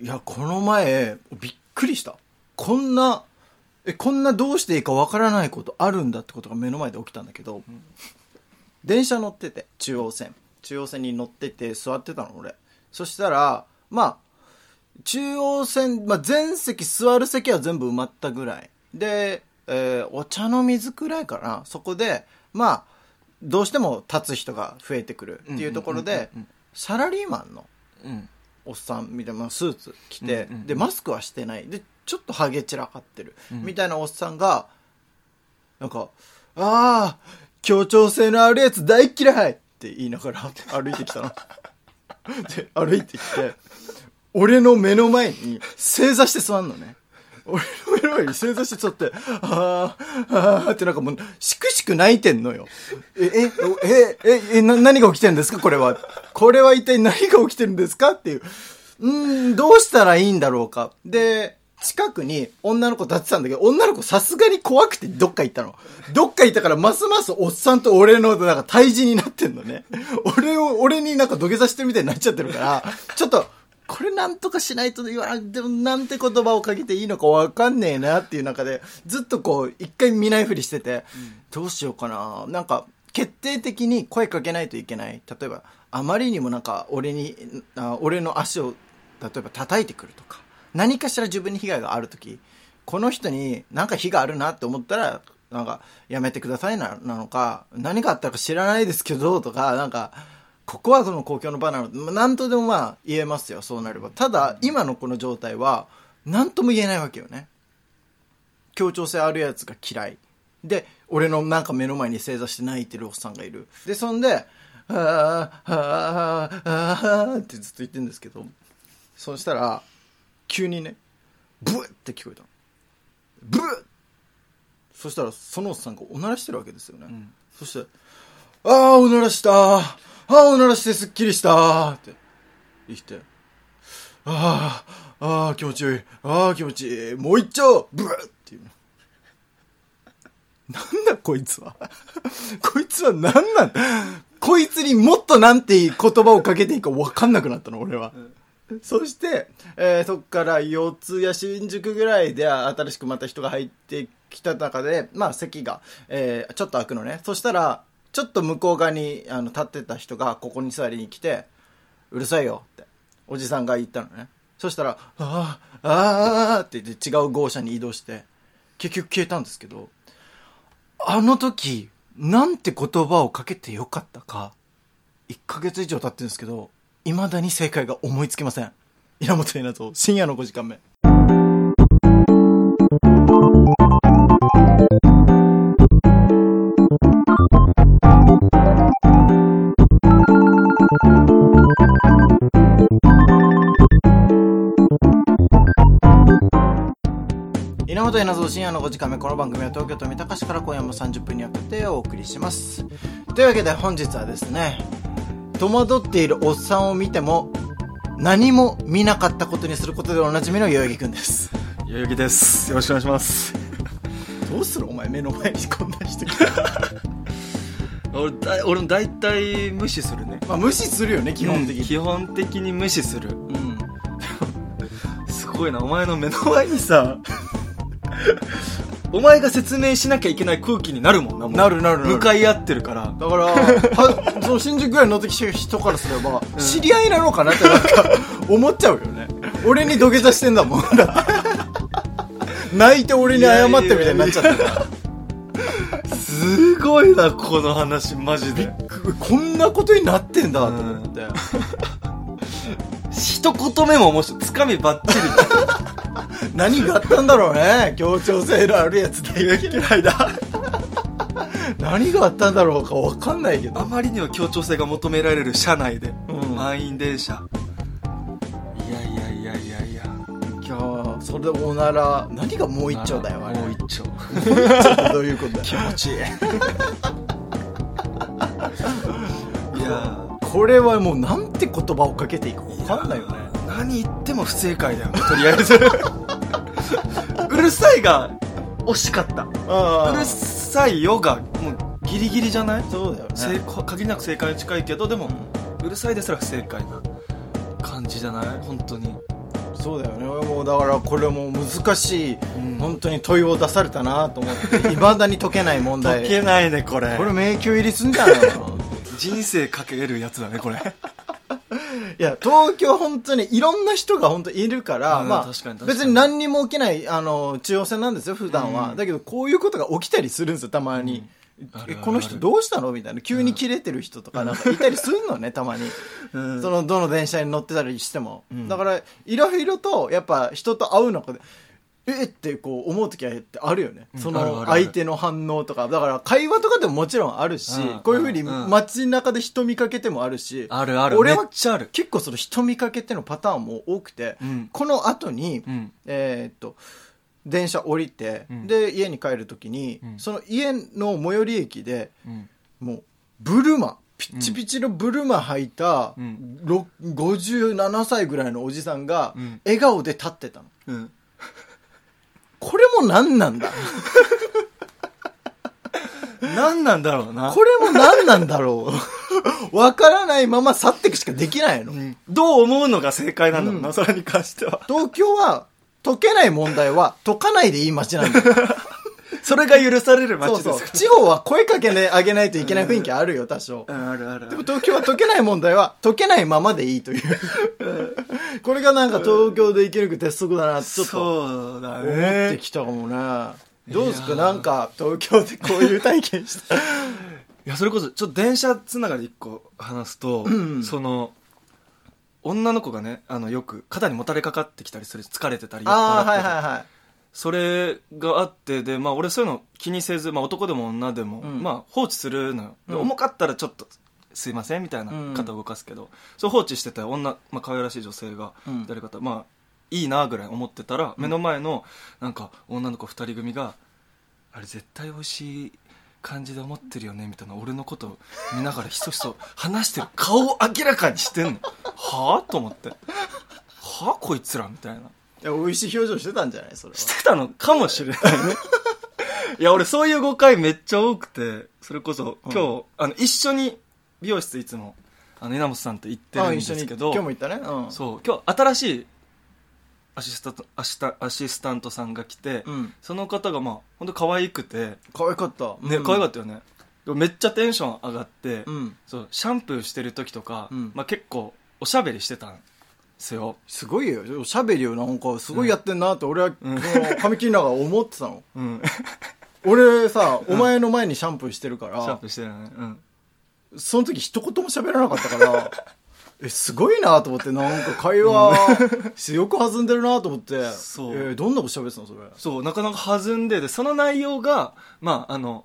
いや、この前、びっくりした。こんな、え、こんなどうしていいかわからないことあるんだってことが目の前で起きたんだけど、電車乗ってて、中央線。中央線に乗ってて座ってたの、俺。そしたら、まあ、中央線、まあ、全席座る席は全部埋まったぐらい。で、えーお茶の水くらいかな。そこで、まあ、どうしても立つ人が増えてくるっていうところでうんうんうんうん、サラリーマンのうんおっさんみたいなスーツ着て、でマスクはしてない。でちょっとハゲ散らかってる、うん。みたいなおっさんがなんか「ああ協調性のあるやつ大嫌い!」って言いながら 歩いてきたの。で歩いてきて俺の目の前に正座して座んのね俺の目の前に正座して座って、あーあーってなんかもう、しくしく泣いてんのよ。え、え、え、え、え、な、何が起きてるんですか？これは。これは一体何が起きてるんですか？っていう。うん、どうしたらいいんだろうか。で、近くに女の子立ってたんだけど、女の子さすがに怖くてどっか行ったの。どっか行ったからますますおっさんと俺のなんか対峙になってんのね。俺を、俺になんか土下座してるみたいになっちゃってるから、ちょっと、これなんとかしないと言わでもなんて言葉をかけていいのかわかんねえなっていう中で、ずっとこう、一回見ないふりしてて、どうしようかな。なんか、決定的に声かけないといけない。例えば、あまりにもなんか、俺に、あ俺の足を、例えば叩いてくるとか、何かしら自分に被害があるとき、この人になんか非があるなって思ったら、なんか、やめてくださいな、なのか、何があったか知らないですけど、とか、なんか、ここはこの公共の場なので、まあなんとでもまあ言えますよ、そうなれば。ただ、今のこの状態は、なんとも言えないわけよね。協調性あるやつが嫌い。で、俺のなんか目の前に正座して泣いてるおっさんがいる。で、そんで、はぁ、はぁ、はぁ、はぁってずっと言ってるんですけど、そしたら、急にね、ブッって聞こえたの。ブッそしたら、そのおっさんがおならしてるわけですよね。んそして、ああ、おならしたああ、おならしてすっきりしたって言って、ああ、ああ、気持ちいい。ああ、気持ちいい。もう一丁ブッっていう。なんだこいつは。こいつは何なん？こいつにもっとなんていい言葉をかけていいか分かんなくなったの、俺は。そして、えーそっから四ツ谷新宿ぐらいで新しくまた人が入ってきた中で、まあ席が、えーちょっと開くのね。そしたら、ちょっと向こう側にあの立ってた人がここに座りに来て、うるさいよって、おじさんが言ったのね。そしたら、ああ、ああって言って違う号車に移動して、結局消えたんですけど、あの時、なんて言葉をかけてよかったか、1ヶ月以上経ってるんですけど、未だに正解が思いつきません。稲本稲造、深夜の5時間目。稲本稲造深夜の5時間目この番組は東京都三鷹市から今夜も30分にわけてお送りします。というわけで本日はですね戸惑っているおっさんを見ても何も見なかったことにすることでおなじみの代々木くんです。代々木です。よろしくお願いします。どうする？お前目の前にこんな人来た。俺だ俺も大体無視するね。まあ無視するよね基本的に、うん基本的に無視する。うん。すごいなお前の目の前にさお前が説明しなきゃいけない空気になるもんなもう。なるなるなる。向かい合ってるから。だから、は その新宿ぐらいに乗ってきた人からすれば、知り合いなのかなってなんか 思っちゃうよね。俺に土下座してんだもん。だって泣いて俺に謝ってみたいになっちゃってるから。すごいなこの話マジで。こんなことになってんだと思って。一言目も面白い。つかみばっちり 何があったんだろうね。協調性のあるやつ大嫌いだ。何があったんだろうかわかんないけど。あまりにも協調性が求められる車内で、うん満員電車いやいやいやいやいやいやーそれでおなら、何がもう一丁だよ、あれ。もう一丁 どういうことだよ。気持ちいいいやこれはもうなんて言葉をかけていいか分かんないよね何言っても不正解だよとりあえず。うるさいが惜しかった。あうるさいよがもうギリギリじゃない？そうだよ正ね限りなく正解に近いけどでも、うるさいですら不正解な感じじゃない？本当に。そうだよね。もうだからこれもう難しい、ん。本当に問いを出されたなと思っていまだに解けない問題。解けないねこれ。これ迷宮入りすんじゃないの？人生かけるやつだねこれいや東京本当にいろんな人が本当いるから、うんまあ確かにに。別に何にも起きないあの中央線なんですよ普段は、うん。だけどこういうことが起きたりするんですよたまに、あるあるえこの人どうしたの？みたいな。急に切れてる人とかなんかいたりするのねたまに、うん。そのどの電車に乗ってたりしても、ん。だからいろいろとやっぱ人と会う中でえってこう思う時はってあるよね、うん。そのあるあるある。相手の反応とか。だから会話とかでももちろんあるし、うん。こういうふうにうん。街中で人見かけてもあるし、あるある俺はめっちゃある結構その人見かけてのパターンも多くて、うん。この後に、うん。えーっと電車降りて、うん。で家に帰る時に、うん。その家の最寄り駅でうん。もうブルマピッチピチのブルマ履いた、うん。ろ57歳ぐらいのおじさんがうん。笑顔で立ってたの。うんも何なんだ？何なんだろうな。これも何なんだろう？わからないまま去っていくしかできないの、うん。どう思うのが正解なんだろうな、うん。それに関しては。東京は解けない問題は解かないでいい街なんだよ それが許されるそう街ですそう地方は声かけねあげないといけない雰囲気あるよ多少。うんあるある。でも東京は解けない問題は解けないままでいいという。これがなんか東京で生き抜く鉄則だなってちょっとそうだ思ってねきたかもね。どうですか？なんか東京でこういう体験した。いやそれこそちょっと電車つながり一個話すと、ん。その女の子がねあのよく肩にもたれかかってきたりする疲れてたりああはいはいはいそれがあってで、まあ、俺そういうの気にせず、まあ、男でも女でも、うん。まあ、放置するのよ、でうん。重かったらちょっとすいませんみたいなうん肩を動かすけど、そう放置してた女、まあ可愛らしい女性がうん。誰かと、まあいいなぐらい思ってたら、目の前のなんか女の子二人組があれ絶対美味しい感じで思ってるよねみたいな俺のことを見ながらひそひそ話してる顔を明らかにしてんの。はあ？と思って。はあ？こいつら？みたいな美味しい表情してたんじゃない？それは。してたのかもしれないね。いや俺そういう誤解めっちゃ多くてそれこそ今日、あの一緒に美容室いつもあの稲本さんと行ってるんですけど。今日も行ったね。うん。そう今日新しいアシスタントアシタアシスタントさんが来て、うん。その方がまあ本当可愛くて。可愛かった。ね、可愛かったよね。めっちゃテンション上がって、うん。そうシャンプーしてる時とか、うん。まあ、結構おしゃべりしてたん。ですよ。すごいよ。おしゃべりをなんかすごいやってんなって俺はこう髪切りながら思ってたの。うん。俺さお前の前にシャンプーしてるかシャンらプーしてるね。うん。その時一言も喋らなかったから えすごいなと思ってなんか会話よく弾んでるなと思ってそう。えーどんなこと喋ってたのそれ？そう、なかなか弾んで、で、その内容が、まあ、あの、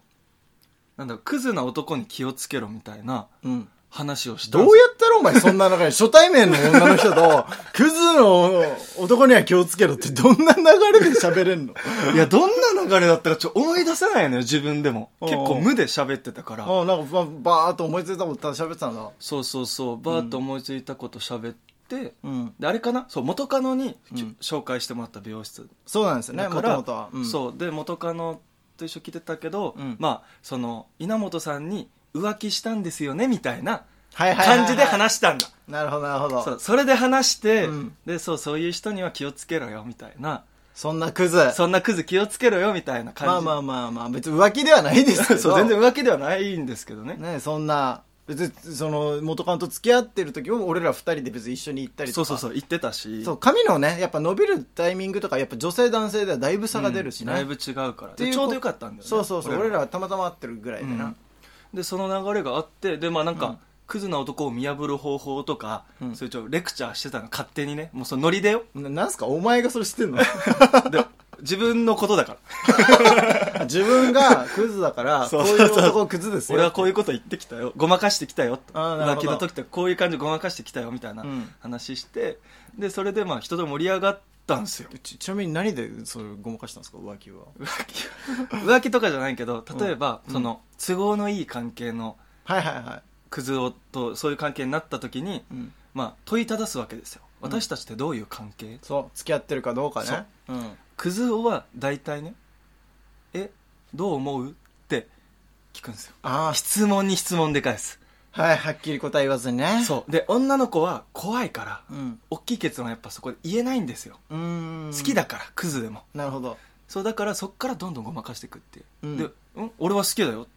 なんだクズな男に気をつけろみたいなうん話をしたどうやったらお前そんな中に初対面の女の人と クズの男には気をつけろってどんな流れで喋れんの？いや、どんな流れだったかちょっと思い出せないのよ、自分でも。結構無で喋ってたから。あなんかババーっと思いついたこと喋ってたんだそうそうそう、バーッと思いついたこと喋って、うん。で、あれかな？そう、元カノに、うん。紹介してもらった美容室。そうなんですよねもとは、うん。そう、で、元カノと一緒来てたけど、うん。まあ、その、稲本さんに浮気したんですよね、みたいな感じで話したんだ。なるほどなるほど。そうそれで話して、うん。でそうそういう人には気をつけろよみたいな。そんなクズ。そんなクズ気をつけろよみたいな感じ。まあまあまあまあ別に浮気ではないですけど。そう全然浮気ではないんですけどね。ねそんな別にその元カノと付き合ってる時も俺ら二人で別に一緒に行ったりとか。そうそうそう言ってたし。そう髪のねやっぱ伸びるタイミングとかやっぱ女性男性ではだいぶ差が出るしね、うんだいぶ違うから。っていうでちょうどよかったんだよね。そうそうそう俺らは。たまたま会ってるぐらいでな、うん。でその流れがあってでまあなんか、うんクズな男を見破る方法とか、うん。そういうちょレクチャーしてたの勝手にね。もうそのノリでよ。ななんすか？お前がそれ知ってんの？で自分のことだから。自分がクズだからこ そうう。いう男クズですよ。俺はこういうこと言ってきたよ。ごまかしてきたよと。浮気の時とかこういう感じでごまかしてきたよみたいなうん。話して、でそれでまあ人と盛り上がったんですよ。ちちなみに何でそれごまかしたんですか？浮気は。浮気浮気とかじゃないけど例えば、うん。その都合のいい関係のはいはいはクズ男とそういう関係になった時に、い、うん、まあ、問いただすわけですよ。うん。私たちってどういう関係、そう付き合ってるかどうかね。う。ん。クズ男は大体ねえどう思う？って聞くんですよ。ああ質問に質問で返す。はいはっきり答え言わずにね。そう。で女の子は怖いからうん。大きい結論はやっぱそこで言えないんですよ、うーん。好きだからクズでも。なるほど。そうだからそっからどんどんごまかしていくっていう、うん。で、うん、俺は好きだよ。って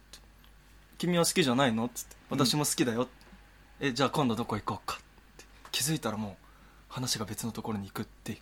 君は好きじゃないの？っつって。うん。私も好きだよ。って、えじゃあ今度どこ行こうか。って。気づいたらもう話が別のところに行くって。い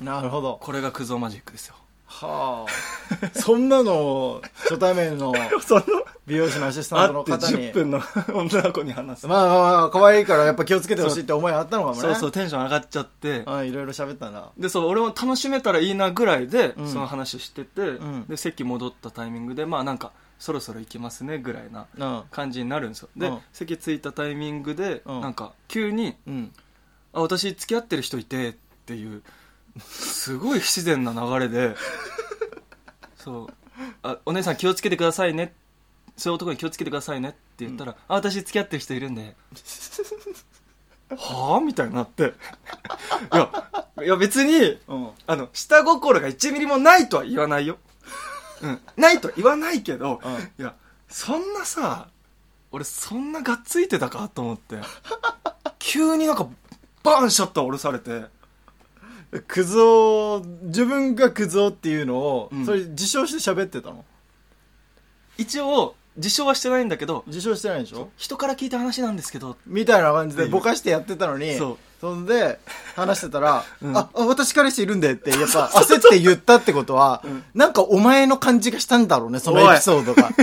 うなるほど。これがクズオマジックですよ。はあ。そんなのを初対面の その美容師のアシスタントの方に。分の女の子に話す、まあまあまあ可愛いからやっぱ気をつけてほしいって思いあったのかもね。そう。そうテンション上がっちゃって。あいろいろ喋ったんだでそう俺も楽しめたらいいなぐらいで、うん。その話してて、ん。で席戻ったタイミングでまあなんかそろそろ行きますねぐらいなうん。感じになるんですよ。で、うん。席着いたタイミングで、うん。なんか急にうん「あ私付き合ってる人いて」っていうすごい不自然な流れで そう。あ「お姉さん気をつけてくださいね」そういう男に気をつけてくださいねって言ったら「あ私付き合ってる人いるんで」はあ？みたいになって。いやいや別にうん。あの下心が1ミリもないとは言わないようん。ないとは言わないけど、うん。いやそんなさ俺そんながっついてたかと思って。急になんかバーンシャッター下ろされて。クズ男自分がクズ男っていうのを、うん。それ自称して喋ってたの？一応自称はしてないんだけど自称してないでしょ？人から聞いた話なんですけどみたいな感じでぼかしてやってたのにそんで話してたら、うん。ああ私彼氏いるんでってやっぱ焦って言ったってことは、ん。なんかお前の感じがしたんだろうねそのエピソードが。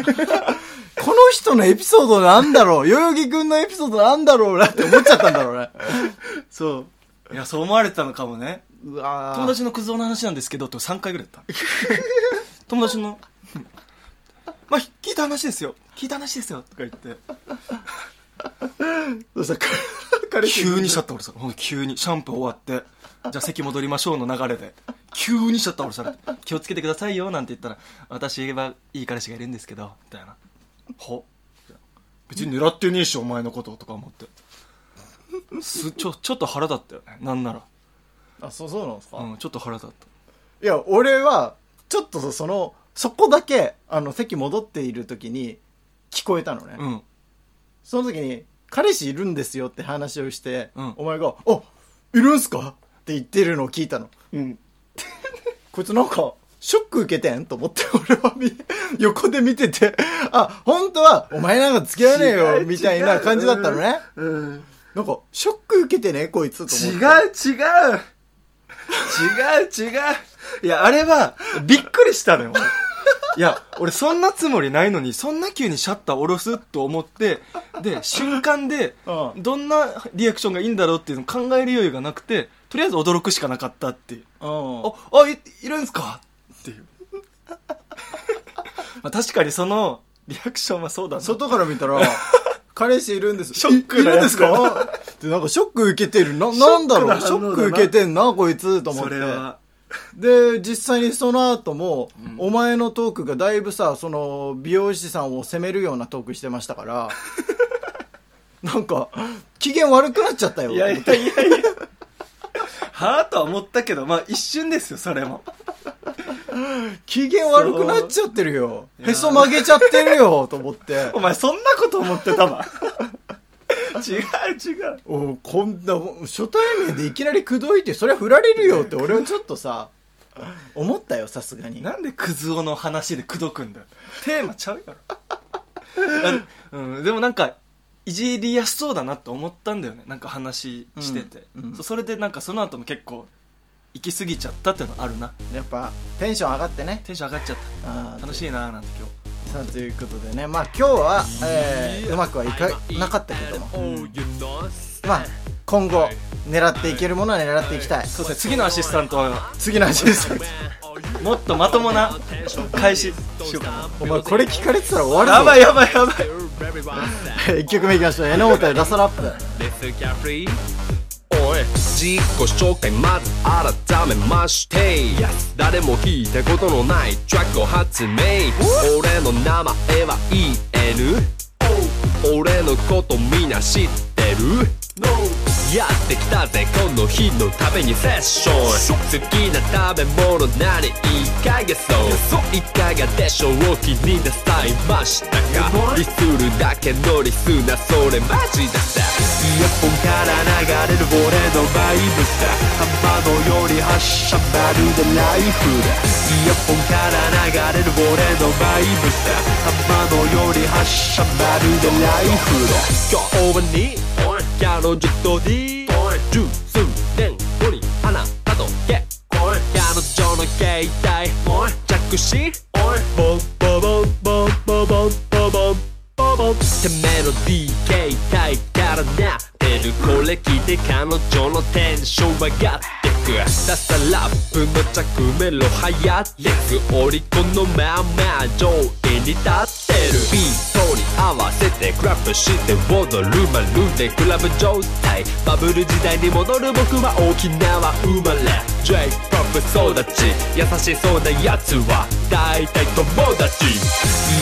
この人のエピソードなんだろう代々木くんのエピソードなんだろうなって思っちゃったんだろうね。そう。いやそう思われてたのかもね。うわー。友達のクズ男の話なんですけどって3回ぐらい言った。友達のまあ聞いた話ですよ。聞いた話ですよ。とか言って。どうしたか彼氏いるんで急にシャッター下ろさ急に。シャンプー終わって。じゃあ席戻りましょうの流れで。急にシャッター下ろさ。れて気をつけてくださいよなんて言ったら私はいい彼氏がいるんですけど。みたいな。ほ。別に狙ってねえしお前のこととか思って。すちょちょっと腹立ったよね。なんなら。あそうそうなんですか、うんちょっと腹立った。いや俺はちょっとそのそこだけあの席戻っている時に聞こえたのね、うん。その時に、彼氏いるんですよって話をして、うん。お前が、あいるんすか？って言ってるのを聞いたの。うん。こいつなんか、ショック受けてんと思って、俺は見 横で見てて、あ、本当は、お前なんか付き合わねえ違よ、う。みたいな感じだったのね。うん。なんか、ショック受けてね、こいつと思違って。う違う。違う違う。いやあれはびっくりしたのよ いや俺そんなつもりないのにそんな急にシャッター下ろすと思ってで瞬間でうん。どんなリアクションがいいんだろうっていうのを考える余裕がなくてとりあえず驚くしかなかったっていう。うん。ああいいるんすかっていう。まあ確かにそのリアクションはそうだな。外から見たら、彼氏いるんです。ショックないいるんですか？ってなんかショック受けてる。な、なんだろう？ショック受けてんな、こいつ、と思って。それはで、実際にその後も、お前のトークがだいぶさ、その、美容師さんを責めるようなトークしてましたから、なんか、機嫌悪くなっちゃったよ。いやいやいやいやはあとは思ったけどまあ一瞬ですよそれも機嫌悪くなっちゃってるよ。へそ曲げちゃってるよ、と思ってお。前そんなこと思ってたわ違う違う。おこんな、初対面でいきなり口説いて、そりゃ振られるよって俺はちょっとさ、思ったよ、さすがに。なんでクズ男の話で口説くんだよ。テーマちゃうやろあうん、でもなんかいじりやすそうだなって思ったんだよね。なんか話してて、うんうん。そそれでなんかその後も結構行き過ぎちゃったっていうのあるな。やっぱ、テンション上がってね。テンション上がっちゃった。楽しいなーなんて今さあということでね。まあ今日は、えーうまくはいかなかったけども、まあ今後狙っていけるものは狙っていきたい。日そうですね。次のアシスタントは次の話ですもっとまともな開始しようかな。お前これ聞かれてたら終わるぞ。やばいやばいやばい。1曲目いきましょう。榎本でラストラップ自己紹介まず改めまして。誰も聞いたことのないトラックを発明。俺の名前は EN 俺のことみんな知ってる？やってきたぜこの日のためにセッション。好きな食べ物何いかがそう。いかがでしょう。気になさいましたか。リスるだけのリスなそれマジださイヤホンから流れる俺のバイブさ浜のように発射まるでライフだ。イヤホンから流れる俺のバイブさ浜のように発射まるでライフだ。今日に彼女と D 十数年後にあなたと結婚彼女の携帯着信ボンボボンボンボボンボボンボボンてメロディー携帯からなってるこれ聞いて彼女のテンション上がってくダサラップの着メロ流行ってくオリコンのまあま上位に立ってるビートに合わせてクラップして踊るまるでクラブ状態バブル時代に戻る僕は沖縄生まれ J-POP 育ち優しそうなやつは大体友達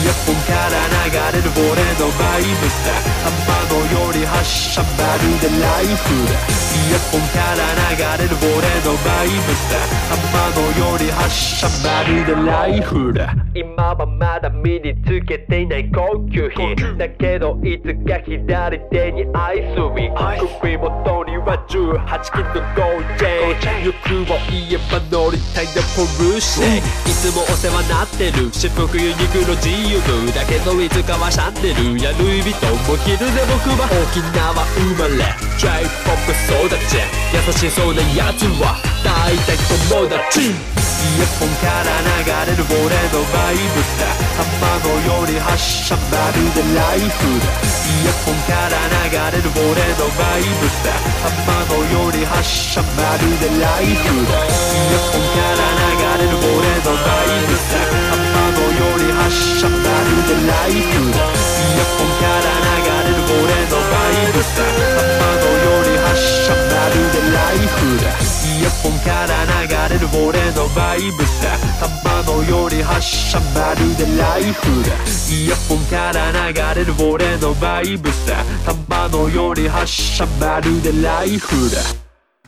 イヤホンから流れる俺のバイブさ浜のように発射まるでライフだイヤホンから流れる俺のバイブさ浜のように発射まるでライフだ今はまだ身につけていない高級品だけどいつか左手にアイスウィン首元には18金の 5J 欲を言えば乗りたいなポルシェいつもお世話なってる。私服ユニクロ GU だけどいつかはシャンネルやルイ・ヴィトンも着るぜ僕は沖縄生まれ。J-POP 育ち。優しそうなやつは。大体友達イヤホンから流れる俺のバイブさ浜のように発射まるでライフだ。イヤホンから流れる俺のバイブさ浜のように発射まるでライフだ。イヤホンから流れる俺のバイブさ浜のように発射まるでライフだ。イヤホンから流れる俺のバイブさ浜のように発射まるでライフだ。イヤホンから流れる俺のバイブさ浜のように発射まるでライフだ。イヤホンから流れる俺のバイブさ浜のように発射まるでライフだ。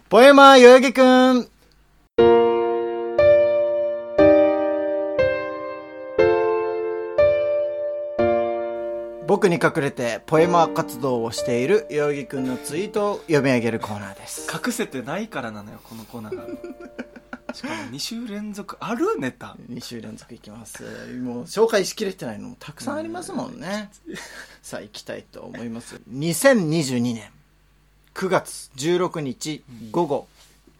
ポエマー代々木くん。僕に隠れてポエマー活動をしている代々木くんのツイートを読み上げるコーナーです。隠せてないからなのよこのコーナーが しかも2週連続あるネタ2週連続いきます。もう紹介しきれてないのもたくさんありますもんね。さあ行きたいと思います。2022年9月16日午後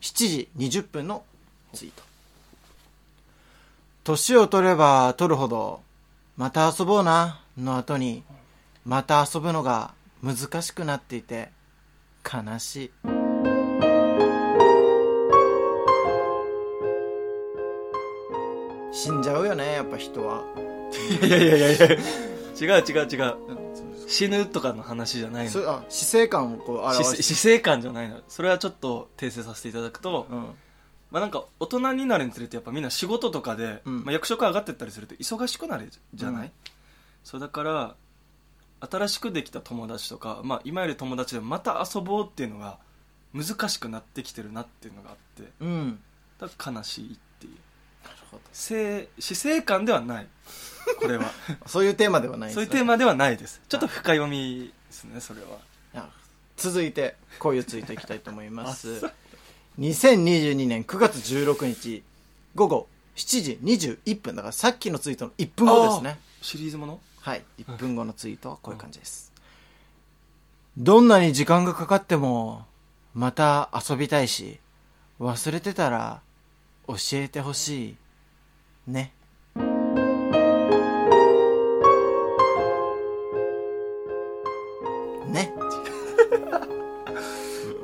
7時20分のツイート。年を取れば取るほど、また遊ぼうな、の後に、また遊ぶのが難しくなっていて、悲しい。死んじゃうよね、やっぱ人は。いやいやいやいや。違う違う違う。死ぬとかの話じゃないの。あ死生観をこう表死して。死生観じゃないの。それはちょっと訂正させていただくと、うん。まあなんか大人になるにつれてやっぱみんな仕事とかで、うん。まあ、役職上がってったりすると忙しくなるじゃない、うん。そうだから新しくできた友達とか、まあ、今より友達でもまた遊ぼうっていうのが難しくなってきてるなっていうのがあってうん。だから悲しいっていう。なるほ生死生観ではない。これは。ど そういうテーマではないですそういうテーマではないです。ちょっと深読みですねそれは。あ続いてこういうツイートいきたいと思います。2022年9月16日午後7時21分。だからさっきのツイートの1分後ですね。シリーズもの？はい。1分後のツイートはこういう感じです。どんなに時間がかかってもまた遊びたいし忘れてたら教えてほしいね。ね。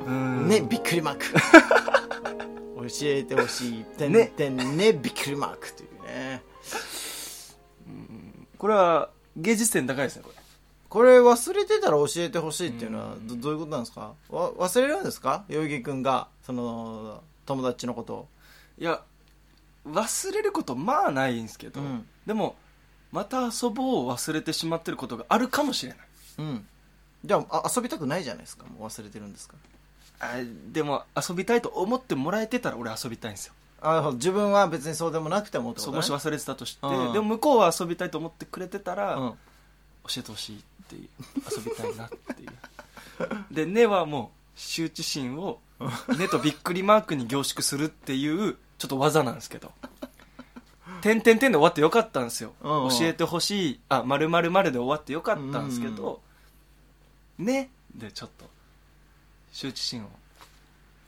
うん。ねびっくりマーク。教えてほしい。てんねてんねびっくりマークというね。これは芸術点高いですねこれ。これ忘れてたら教えてほしいっていうのはどどういうことなんですか？わ忘れるんですか？代々木くんがその友達のことを。いや忘れることまあないんですけど、うん。でもまた遊ぼうを忘れてしまってることがあるかもしれない。うん。じゃああ遊びたくないじゃないですか。もう忘れてるんですか？あでも遊びたいと思ってもらえてたら俺遊びたいんですよあ自分は別にそうでもなくてもってことね。もし忘れてたとしてうん。でも向こうは遊びたいと思ってくれてたら、うん。教えてほしいっていう遊びたいなっていう。で「ね」はもう羞恥心を「ね」とびっくりマークに凝縮するっていうちょっと技なんですけど「点点点」で終わってよかったんですよ、うんうん。教えてほしいあ丸々丸で終わってよかったんですけど「ね」でちょっと羞恥心を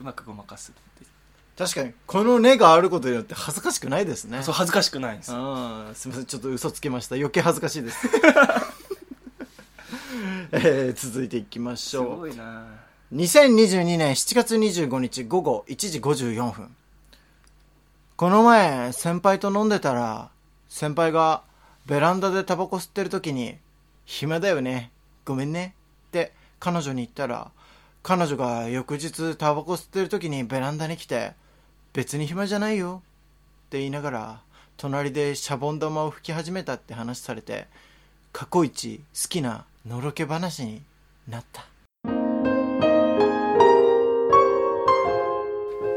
うまくごまかすっていう確かにこの根があることによって恥ずかしくないですね。そう恥ずかしくないんです。うんすみませんちょっと嘘つきました。余計恥ずかしいです。えー続いていきましすょう。ごいな。2022年7月25日午後1時54分。この前先輩と飲んでたら先輩がベランダでタバコ吸ってる時に「暇だよね。ごめんね」って彼女に言ったら彼女が翌日タバコ吸ってる時にベランダに来て「別に暇じゃないよ」って言いながら隣でシャボン玉を吹き始めたって話されて過去一好きなのろけ話になった。い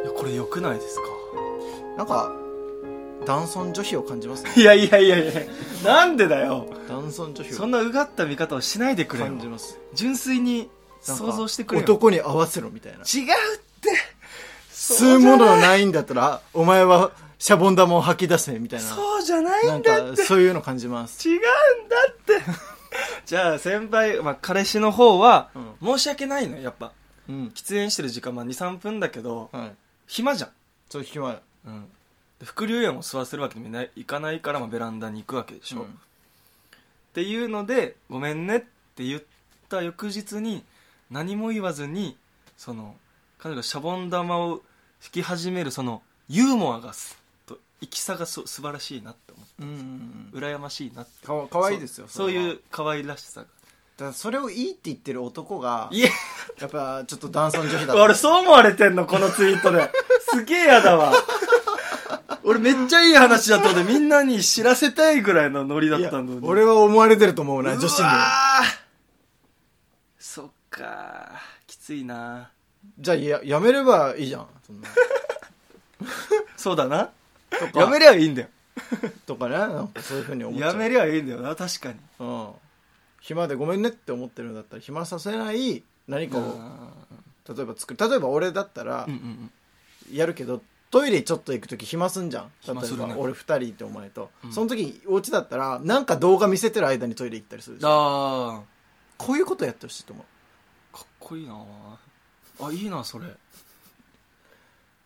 やこれよくないですか？なんか男尊女卑を感じますね。いやいやいやいや。なんでだよ。男尊女卑をそんなうがった見方をしないでくれよ。感じます純粋に想像してくれよ男に合わせろみたいな違うって吸うものないんだったらお前はシャボン玉を吐き出せみたいな。そうじゃないなんんだって。かそういうの感じます。違うんだって。じゃあ先輩、まあ、彼氏の方は、う申し訳ないのよやっぱ。うん。喫煙してる時間まあ23分だけどはい。暇じゃん、そう暇うん、で副流煙を吸わせるわけにもいないいかないから、まあ、ベランダに行くわけでしょ、うん。っていうので「ごめんね」って言った翌日に何も言わずにその彼女がシャボン玉を吹き始めるそのユーモアがすと生きさがそ素晴らしいなって思ってうん。うんうん羨ましいなって。かわかわいいですよそうそういう可愛らしさが。だからそれをいいって言ってる男がいや。やっぱちょっと男尊女卑だった。俺そう思われてんのこのツイートで。すげえやだわ。俺めっちゃいい話だったのでみんなに知らせたいぐらいのノリだったのに。俺は思われてると思うな女子に。そっかきついなじゃあややめればいいじゃん。そんな。そうだな。とか。やめりゃいいんだよ。とかね。なんかそういうふうに思っちゃう。やめりゃいいんだよな確かに。うん。暇でごめんねって思ってるんだったら暇させない何かを例えば作る。例えば俺だったらうんうんうん。やるけどトイレちょっと行く時暇すんじゃん。例え暇するねば俺2人ってお前と、うん。その時お家だったらなんか動画見せてる間にトイレ行ったりするでしょあこういうことやってほしいと思う。ーかっこいいなあいいなそれ。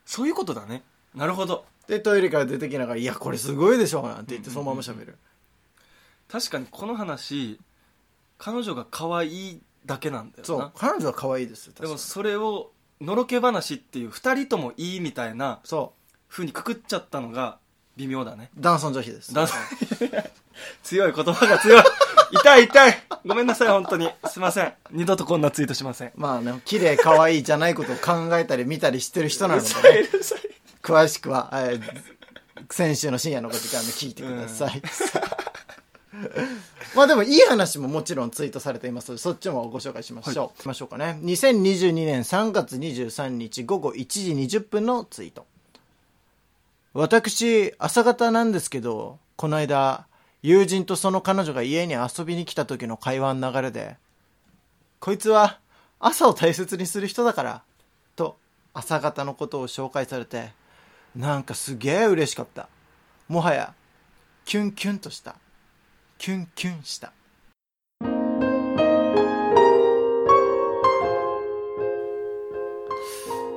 そういうことだね。なるほど。でトイレから出てきながら「いやこれすごいでしょ」なんて言ってそのまま喋る、確かにこの話彼女が可愛いだけなんだよな。そう彼女は可愛いですよ確かもそれをのろけ話っていう二人ともいいみたいなそ風にくくっちゃったのが微妙だね。う男尊女卑です。だ 強い言葉が強い痛い痛い。ごめんなさい本当に。すいません。二度とこんなツイートしません。まあね綺麗可愛いじゃないことを考えたり見たりしてる人なので、ね、詳しくは、えー先週の深夜の5時間で聞いてください、まあでもいい話ももちろんツイートされています。のでそっちもご紹介しましょう、行きましょうかね。2022年3月23日午後1時20分のツイート。私朝方なんですけどこの間友人とその彼女が家に遊びに来た時の会話の流れでこいつは朝を大切にする人だからと朝方のことを紹介されてなんかすげえ嬉しかった。もはやキュンキュンとした。キュンキュンした。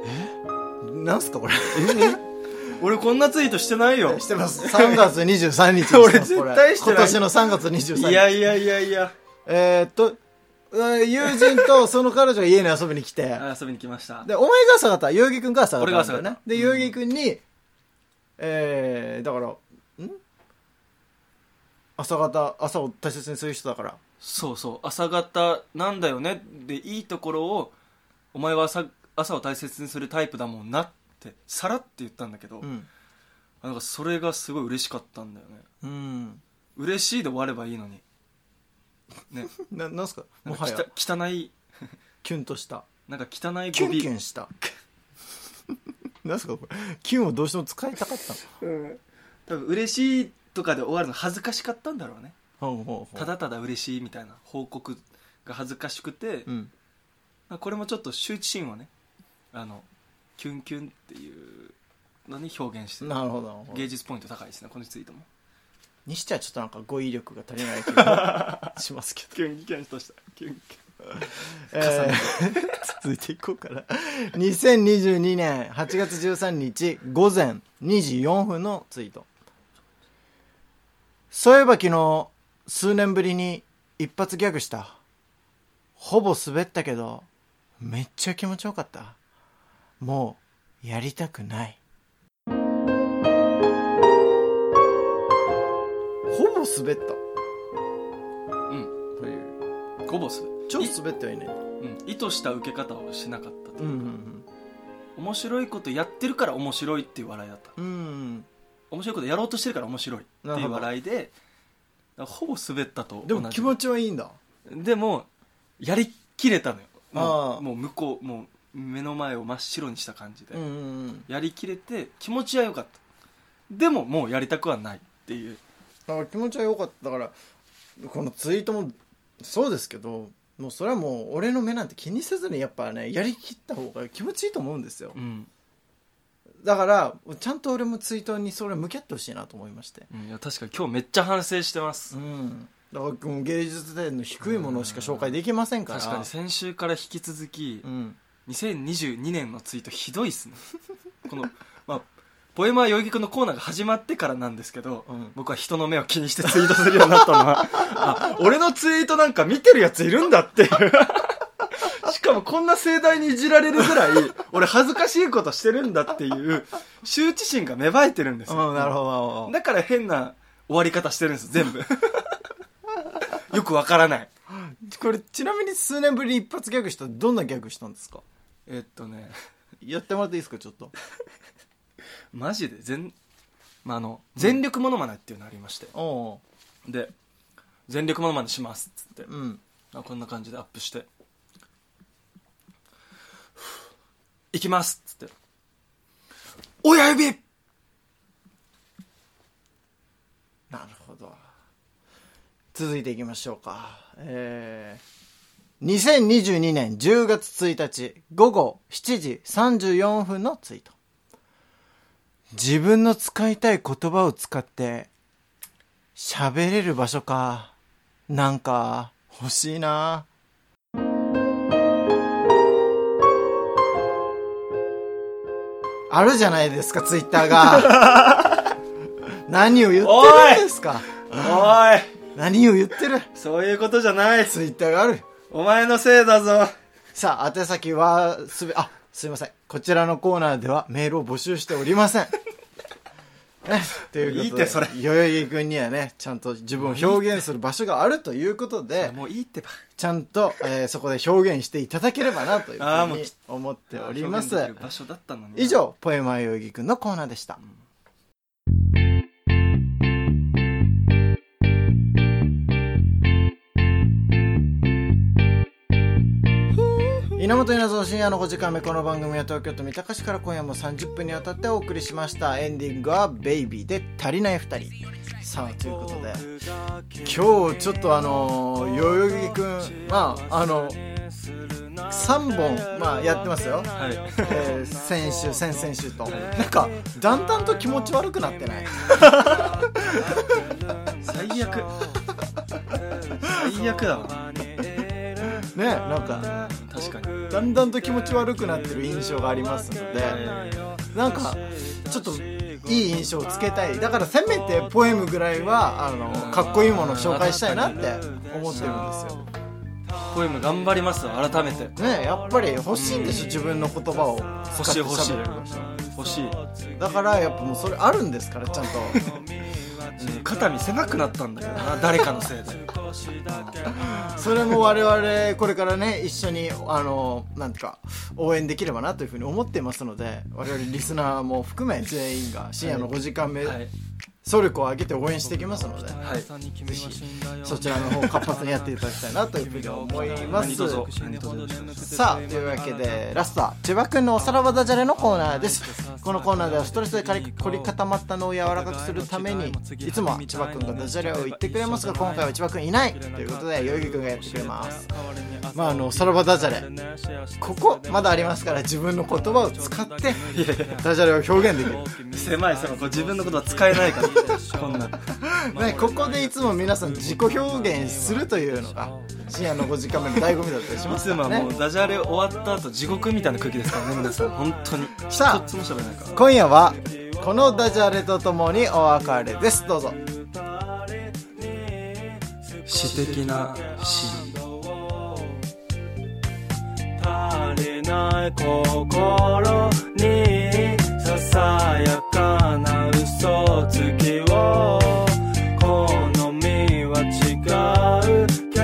え？なんすかこれ？俺こんなツイートしてないよ。してます。3月23日にしてます 俺絶対してない。これ。今年の3月23日。いやいやいやいや。えーっとうん友人とその彼女が家に遊びに来て。あ遊びに来ました。で、お前が朝方、代々木くんが朝方俺が朝方なんだよね。で、代々木くんに、えー、だから、ん？朝方、朝を大切にする人だから。そうそう。朝方なんだよね。でいいところをお前は朝朝を大切にするタイプだもんなってさらって言ったんだけど、うん。なんかそれがすごい嬉しかったんだよね。うん。嬉しいで終わればいいのに。ね。な、なんすか？もはや、汚いキュンとした。なんか汚いキュン語尾キュンした。何すか？これキュンをどうしても使いたかったうん。多分嬉しいとかで終わるの恥ずかしかったんだろうね。のほうほうほう。ただただ嬉しいみたいな。報告が恥ずかしくて、うん。まあこれもちょっと羞恥心をねあのキュンキュンっていうのに表現してる。なるほど。なるほど芸術ポイント高いですねこのツイートも。にしてはちょっとなんか語彙力が足りない気が しますけど、キュンキュンとした。キュンキえー続いていこうかな2022年8月13日午前2時4分のツイート。そういえば昨日数年ぶりに一発ギャグした。ほぼ滑ったけどめっちゃ気持ちよかったもうやりたくない。ほぼ滑った。うんという。ゴボス超滑ってはいない。うん、意図した受け方をしなかったとうんうん面白いことやってるから面白いっていう笑いだった。うんうん。面白いことやろうとしてるから面白いっていうなるほど笑いでだからほぼ滑ったと同じ。でも気持ちはいいんだ。でもやりきれたのよ。もあーうもう向こうもう目の前を真っ白にした感じで、うんうんうん。やりきれて気持ちは良かった。でももうやりたくはないっていう。だから気持ちは良かっただからこのツイートもそうですけどもうそれはもう俺の目なんて気にせずにやっぱねやりきった方が気持ちいいと思うんですよ。うん、だからちゃんと俺もツイートにそれ向き合ってほしいなと思いまして。うんいや確かに今日めっちゃ反省してます、うん。だからもう芸術点の低いものしか紹介できませんから。確かに先週から引き続き、うん2022年のツイートひどいっすね。この、まあ、ポエマー代々木くんのコーナーが始まってからなんですけど、うん。僕は人の目を気にしてツイートするようになったのは あ俺のツイートなんか見てるやついるんだっていう。しかもこんな盛大にいじられるぐらい俺恥ずかしいことしてるんだっていう羞恥心が芽生えてるんですよ、うんなるほどだから変な終わり方してるんです全部。よくわからない。これちなみに数年ぶりに一発ギャグしたどんなギャグしたんですか？えっとね。やってもらっていいですかちょっと。マジで？全,、まあ、あの全力モノマネっていうのありまして、で全力モノマネしますっつって、うん。あこんな感じでアップして。いきますっつって。親指！なるほど。続いていきましょうか。えー、2022年10月1日午後7時34分のツイート自分の使いたい言葉を使って喋れる場所かなんか欲しいな。あるじゃないですかツイッターが。何を言ってるんですか。おい。何を言ってる。そういうことじゃない。ツイッターがあるお前のせいだぞ。さあ宛先はすべあすいません。こちらのコーナーではメールを募集しておりません。ね、ということでいいってそれ。代々木君にはねちゃんと自分を表現する場所があるということでもういいってば。ちゃんと、えーそこで表現していただければなというふうに思っております。場所だったのに以上ポエマー代々木君のコーナーでした、稲本稲造深夜の5時間目この番組は東京都三鷹市から今夜も30分にわたってお送りしました。エンディングは「ベイビーで足りない2人。さあということで今日ちょっとあの代々木くんまああの3本、まあ、やってますよ、はい。えー先週 先々週と。なんかだんだんと気持ち悪くなってない？最悪。最悪だわね。なんか確かに。だんだんと気持ち悪くなってる印象がありますのでなんかちょっといい印象をつけたい。だからせめてポエムぐらいはあのかっこいいものを紹介したいなって思ってるんですよ。ポエム頑張りますわ改めて。ねやっぱり欲しいんでしょ自分の言葉を。欲しい欲しい。欲しい、だからやっぱもうそれあるんですからちゃんと。うん。肩身狭くなったんだけどな誰かのせいでそれも我々これからね一緒にあのなんてか応援できればなというふうに思っていますので我々リスナーも含め全員が深夜の5時間目、はい総力を挙げて応援していきますので、はい。そちらの方活発にやっていただきたいなというふうに思います。さあというわけでラストは千葉くんのおさらばダジャレのコーナーです。このコーナーではストレスで凝り固まったのを柔らかくするためにい。つもは千葉くんがダジャレを言ってくれますが今回は千葉くんいないということで代々木くんがやってくれます。まああのおさらばダジャレ。ここまだありますから自分の言葉を使ってダジャレを表現できる。狭い狭いこれ自分のことは使えないからこんなね、ここでいつも皆さん自己表現するというのが深夜の5時間目の醍醐味だったりしいますからね。つもはもうダジャレ終わった後地獄みたいな空気ですからね皆さん。本当に。さあ一つも喋れないから。今夜はこのダジャレとともにお別れです。どうぞ。詩的な詩。足りない心に嘘つきを。好みは違うけ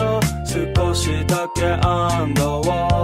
ど少しだけ安堵を。